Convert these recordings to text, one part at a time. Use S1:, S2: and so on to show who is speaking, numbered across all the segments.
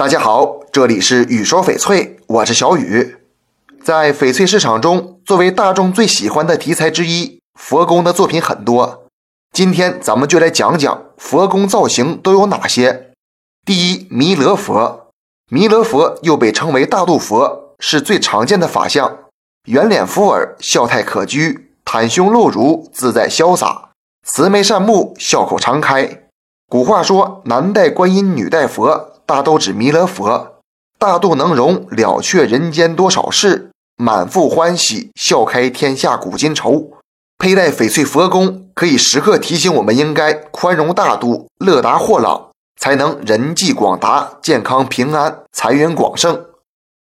S1: 大家好，这里是雨说翡翠，我是小雨。在翡翠市场中，作为大众最喜欢的题材之一，佛宫的作品很多。今天咱们就来讲讲佛宫造型都有哪些。第一，弥勒佛。弥勒佛又被称为大肚佛，是最常见的法相，圆脸福耳，笑态可掬，袒胸露乳，自在潇洒，慈眉善目，笑口常开。古话说，男戴观音，女戴佛。大都指弥勒佛，大肚能容，了却人间多少事，满腹欢喜，笑开天下古今愁。佩戴翡翠佛宫，可以时刻提醒我们应该宽容大度，乐达豁朗，才能人际广达，健康平安，财源广盛。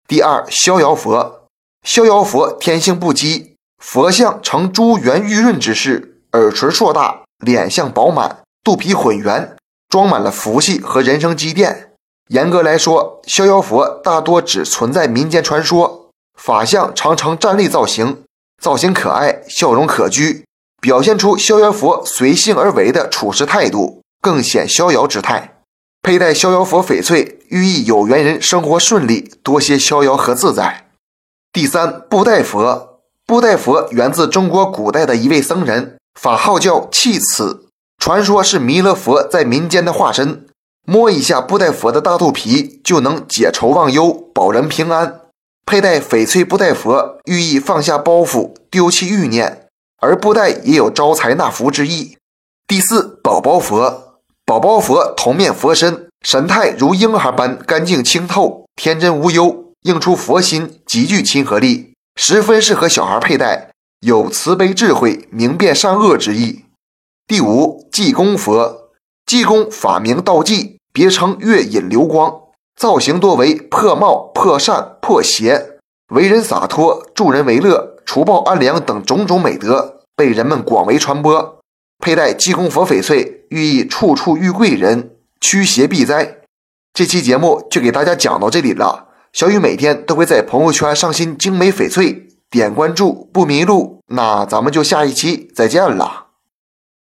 S1: 第二，逍遥佛，逍遥佛天性不羁，佛像呈珠圆玉润之势，耳垂硕大，脸相饱满，肚皮浑圆，装满了福气和人生积淀。严格来说，逍遥佛大多只存在民间传说，法相常呈站立造型，造型可爱，笑容可掬，表现出逍遥佛随性而为的处事态度，更显逍遥之态。佩戴逍遥佛翡翠，寓意有缘人生活顺利，多些逍遥和自在。第三，布袋佛，布袋佛源自中国古代的一位僧人，法号叫弃此，传说是弥勒佛在民间的化身。摸一下布袋佛的大肚皮，就能解愁忘忧，保人平安。佩戴翡翠布袋佛，寓意放下包袱，丢弃欲念。而布袋也有招财纳福之意。第四，宝宝佛，宝宝佛头面佛身，神态如婴孩般干净清透，天真无忧，映出佛心，极具亲和力，十分适合小孩佩戴，有慈悲智慧、明辨善恶之意。第五，济公佛，济公法名道济。别称月隐流光，造型多为破帽、破扇、破鞋，为人洒脱，助人为乐，除暴安良等种种美德，被人们广为传播。佩戴济公佛翡翠，寓意处处遇贵人，驱邪避灾。这期节目就给大家讲到这里了。小雨每天都会在朋友圈上新精美翡翠，点关注不迷路。那咱们就下一期再见了。